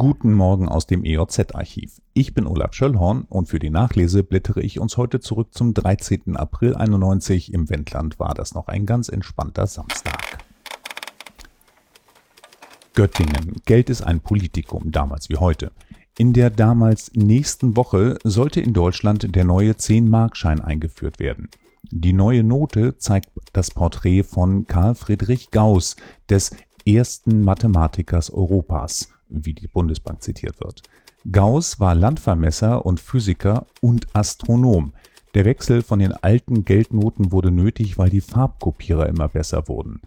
Guten Morgen aus dem EOZ-Archiv. Ich bin Olaf Schöllhorn und für die Nachlese blättere ich uns heute zurück zum 13. April 91. Im Wendland war das noch ein ganz entspannter Samstag. Göttingen. Geld ist ein Politikum, damals wie heute. In der damals nächsten Woche sollte in Deutschland der neue 10-Markschein eingeführt werden. Die neue Note zeigt das Porträt von Karl Friedrich Gauss, des ersten Mathematikers Europas wie die Bundesbank zitiert wird. Gauss war Landvermesser und Physiker und Astronom. Der Wechsel von den alten Geldnoten wurde nötig, weil die Farbkopierer immer besser wurden.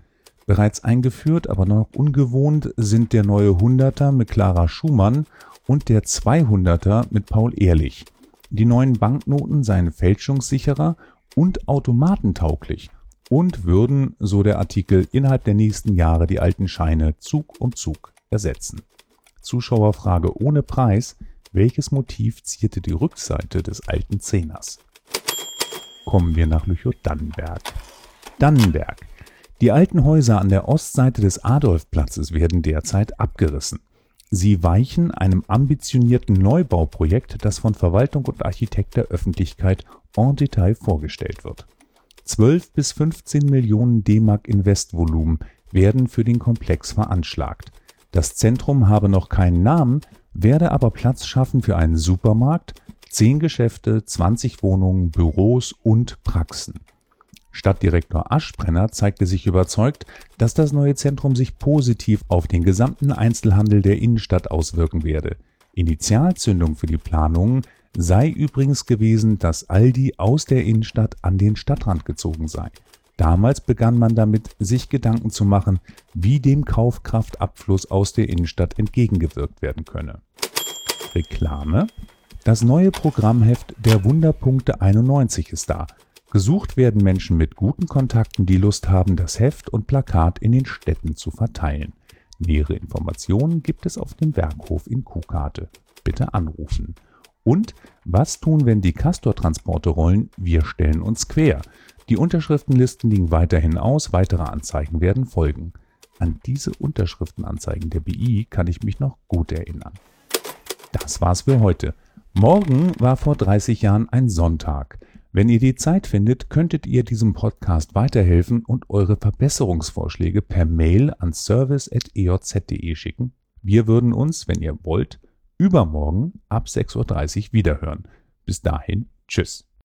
Bereits eingeführt, aber noch ungewohnt sind der neue Hunderter mit Clara Schumann und der 200er mit Paul Ehrlich. Die neuen Banknoten seien fälschungssicherer und automatentauglich und würden, so der Artikel, innerhalb der nächsten Jahre die alten Scheine Zug um Zug ersetzen. Zuschauerfrage ohne Preis: Welches Motiv zierte die Rückseite des alten Zehners? Kommen wir nach Lüchow-Dannenberg. Dannenberg. Die alten Häuser an der Ostseite des Adolfplatzes werden derzeit abgerissen. Sie weichen einem ambitionierten Neubauprojekt, das von Verwaltung und Architekt der Öffentlichkeit en Detail vorgestellt wird. 12 bis 15 Millionen D-Mark Investvolumen werden für den Komplex veranschlagt. Das Zentrum habe noch keinen Namen, werde aber Platz schaffen für einen Supermarkt, zehn Geschäfte, 20 Wohnungen, Büros und Praxen. Stadtdirektor Aschbrenner zeigte sich überzeugt, dass das neue Zentrum sich positiv auf den gesamten Einzelhandel der Innenstadt auswirken werde. Initialzündung für die Planungen sei übrigens gewesen, dass Aldi aus der Innenstadt an den Stadtrand gezogen sei. Damals begann man damit, sich Gedanken zu machen, wie dem Kaufkraftabfluss aus der Innenstadt entgegengewirkt werden könne. Reklame Das neue Programmheft der Wunderpunkte 91 ist da. Gesucht werden Menschen mit guten Kontakten, die Lust haben, das Heft und Plakat in den Städten zu verteilen. Nähere Informationen gibt es auf dem Werkhof in Kuhkarte. Bitte anrufen. Und was tun, wenn die Castor-Transporte rollen? Wir stellen uns quer. Die Unterschriftenlisten liegen weiterhin aus, weitere Anzeigen werden folgen. An diese Unterschriftenanzeigen der BI kann ich mich noch gut erinnern. Das war's für heute. Morgen war vor 30 Jahren ein Sonntag. Wenn ihr die Zeit findet, könntet ihr diesem Podcast weiterhelfen und eure Verbesserungsvorschläge per Mail an service.ejz.de schicken. Wir würden uns, wenn ihr wollt, übermorgen ab 6.30 Uhr wiederhören. Bis dahin, tschüss.